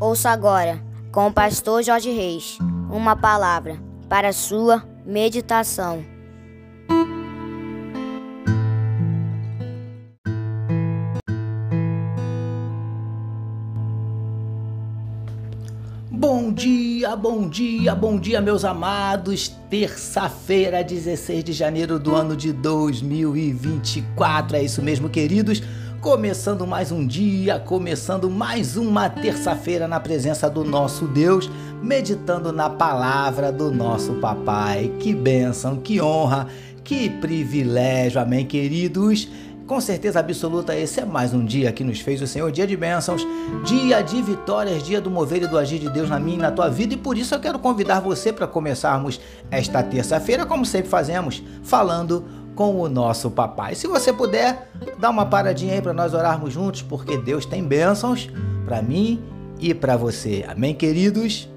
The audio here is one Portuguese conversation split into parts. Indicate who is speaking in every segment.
Speaker 1: Ouça agora, com o pastor Jorge Reis, uma palavra para sua meditação.
Speaker 2: Bom dia, bom dia, bom dia, meus amados. Terça-feira, 16 de janeiro do ano de 2024. É isso mesmo, queridos. Começando mais um dia, começando mais uma terça-feira na presença do nosso Deus, meditando na palavra do nosso papai. Que bênção, que honra, que privilégio, amém, queridos. Com certeza absoluta, esse é mais um dia que nos fez o Senhor, dia de bênçãos, dia de vitórias, dia do mover e do agir de Deus na minha e na tua vida. E por isso eu quero convidar você para começarmos esta terça-feira, como sempre fazemos, falando com o nosso papai. Se você puder, dá uma paradinha aí para nós orarmos juntos, porque Deus tem bênçãos para mim e para você. Amém, queridos?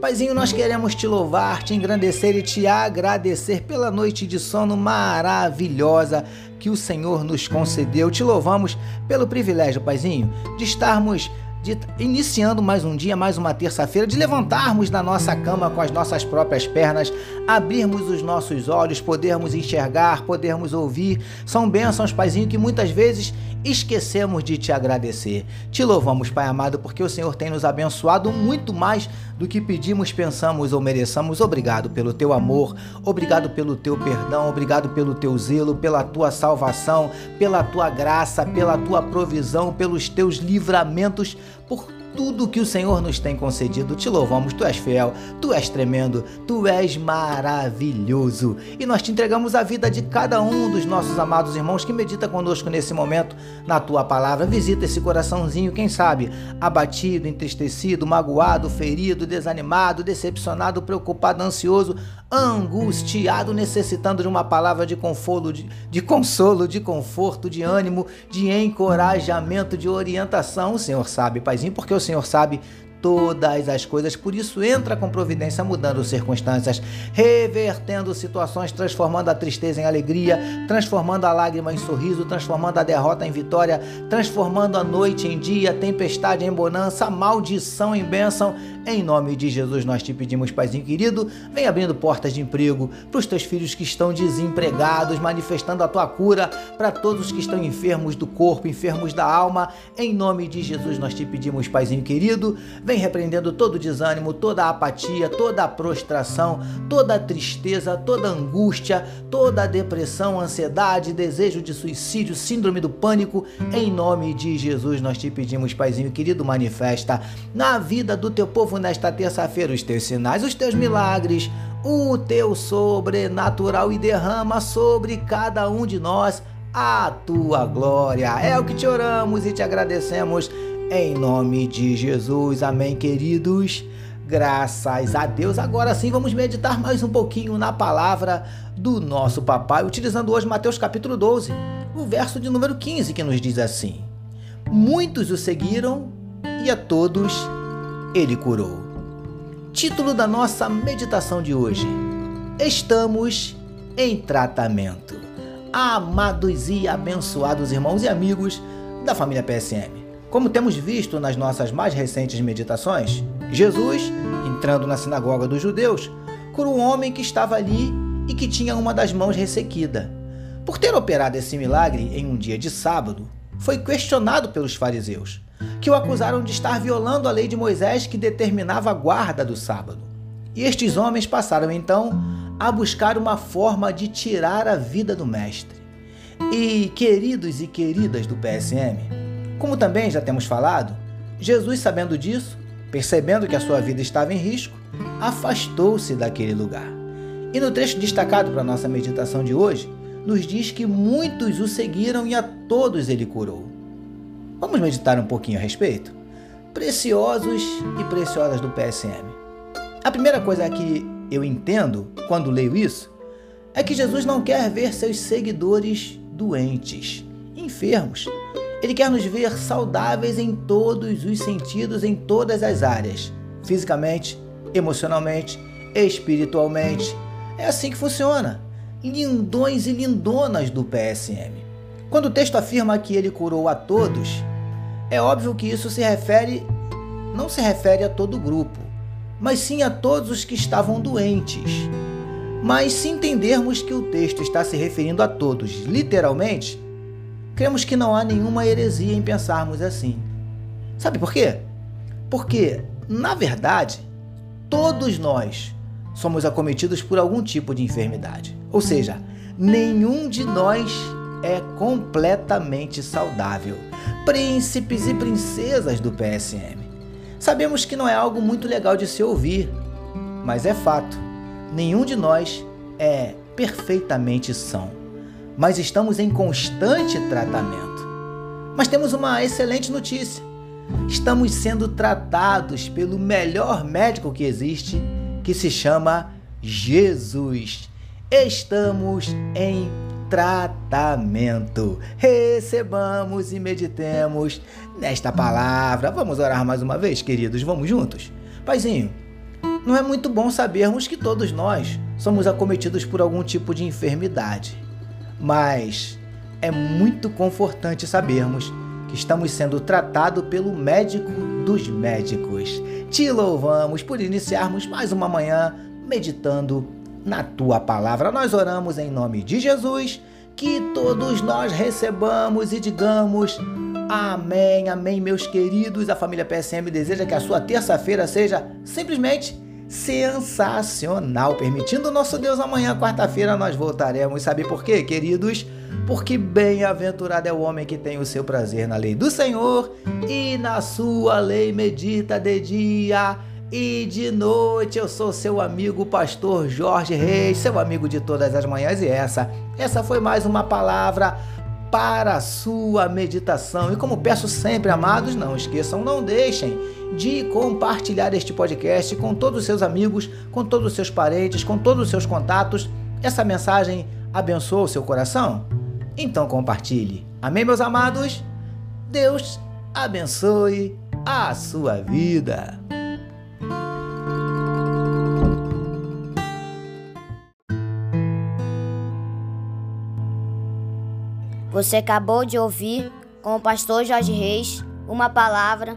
Speaker 2: Paizinho, nós queremos te louvar, te engrandecer e te agradecer pela noite de sono maravilhosa que o Senhor nos concedeu. Te louvamos pelo privilégio, Paizinho, de estarmos de, iniciando mais um dia, mais uma terça-feira, de levantarmos da nossa cama com as nossas próprias pernas, abrirmos os nossos olhos, podermos enxergar, podermos ouvir. São bênçãos, Paizinho, que muitas vezes esquecemos de te agradecer. Te louvamos, Pai amado, porque o Senhor tem nos abençoado muito mais do que pedimos, pensamos ou mereçamos. Obrigado pelo teu amor, obrigado pelo teu perdão, obrigado pelo teu zelo, pela tua salvação, pela tua graça, pela tua provisão, pelos teus livramentos, por tudo que o Senhor nos tem concedido. Te louvamos, tu és fiel, tu és tremendo, tu és maravilhoso. E nós te entregamos a vida de cada um dos nossos amados irmãos que medita conosco nesse momento na tua palavra. Visita esse coraçãozinho, quem sabe, abatido, entristecido, magoado, ferido, desanimado, decepcionado, preocupado, ansioso, angustiado, necessitando de uma palavra de conforto, de, de consolo, de conforto, de ânimo, de encorajamento, de orientação. O Senhor sabe, Paizinho, porque o Senhor sabe todas as coisas. Por isso, entra com providência, mudando circunstâncias, revertendo situações, transformando a tristeza em alegria, transformando a lágrima em sorriso, transformando a derrota em vitória, transformando a noite em dia, tempestade em bonança, maldição em bênção. Em nome de Jesus, nós te pedimos, Paizinho querido, vem abrindo portas de emprego para os teus filhos que estão desempregados, manifestando a tua cura para todos os que estão enfermos do corpo, enfermos da alma. Em nome de Jesus, nós te pedimos, Paizinho querido, vem repreendendo todo o desânimo, toda a apatia, toda a prostração, toda a tristeza, toda a angústia, toda a depressão, ansiedade, desejo de suicídio, síndrome do pânico. Em nome de Jesus, nós te pedimos, Paizinho querido, manifesta na vida do teu povo nesta terça-feira os teus sinais, os teus milagres, o teu sobrenatural e derrama sobre cada um de nós a tua glória. É o que te oramos e te agradecemos em nome de Jesus, amém, queridos. Graças a Deus. Agora sim, vamos meditar mais um pouquinho na palavra do nosso papai, utilizando hoje Mateus capítulo 12, o verso de número 15, que nos diz assim: Muitos o seguiram e a todos ele curou. Título da nossa meditação de hoje: Estamos em tratamento. Amados e abençoados irmãos e amigos da família PSM. Como temos visto nas nossas mais recentes meditações, Jesus, entrando na sinagoga dos judeus, curou um homem que estava ali e que tinha uma das mãos ressequida. Por ter operado esse milagre em um dia de sábado, foi questionado pelos fariseus, que o acusaram de estar violando a lei de Moisés que determinava a guarda do sábado. E estes homens passaram então a buscar uma forma de tirar a vida do mestre. E queridos e queridas do PSM, como também já temos falado, Jesus, sabendo disso, percebendo que a sua vida estava em risco, afastou-se daquele lugar. E no trecho destacado para nossa meditação de hoje, nos diz que muitos o seguiram e a todos ele curou. Vamos meditar um pouquinho a respeito? Preciosos e preciosas do PSM. A primeira coisa que eu entendo quando leio isso é que Jesus não quer ver seus seguidores doentes, enfermos, ele quer nos ver saudáveis em todos os sentidos, em todas as áreas: fisicamente, emocionalmente, espiritualmente. É assim que funciona. Lindões e lindonas do PSM. Quando o texto afirma que ele curou a todos, é óbvio que isso se refere não se refere a todo o grupo, mas sim a todos os que estavam doentes. Mas se entendermos que o texto está se referindo a todos, literalmente, cremos que não há nenhuma heresia em pensarmos assim. Sabe por quê? Porque, na verdade, todos nós somos acometidos por algum tipo de enfermidade. Ou seja, nenhum de nós é completamente saudável. Príncipes e princesas do PSM. Sabemos que não é algo muito legal de se ouvir, mas é fato. Nenhum de nós é perfeitamente são, mas estamos em constante tratamento. Mas temos uma excelente notícia. Estamos sendo tratados pelo melhor médico que existe, que se chama Jesus. Estamos em tratamento. Recebamos e meditemos nesta palavra. Vamos orar mais uma vez, queridos? Vamos juntos? Paizinho, não é muito bom sabermos que todos nós somos acometidos por algum tipo de enfermidade, mas é muito confortante sabermos que estamos sendo tratados pelo médico dos médicos. Te louvamos por iniciarmos mais uma manhã meditando na tua palavra. Nós oramos em nome de Jesus, que todos nós recebamos e digamos amém, amém, meus queridos. A família PSM deseja que a sua terça-feira seja simplesmente sensacional. Permitindo nosso Deus, amanhã, quarta-feira, nós voltaremos. Sabe por quê, queridos? Porque bem-aventurado é o homem que tem o seu prazer na lei do Senhor e na sua lei medita de dia e de noite eu sou seu amigo pastor Jorge Reis, seu amigo de todas as manhãs e essa, essa foi mais uma palavra para a sua meditação. E como peço sempre, amados, não esqueçam, não deixem de compartilhar este podcast com todos os seus amigos, com todos os seus parentes, com todos os seus contatos. Essa mensagem abençoa o seu coração? Então compartilhe. Amém, meus amados? Deus abençoe a sua vida.
Speaker 1: Você acabou de ouvir com o pastor Jorge Reis uma palavra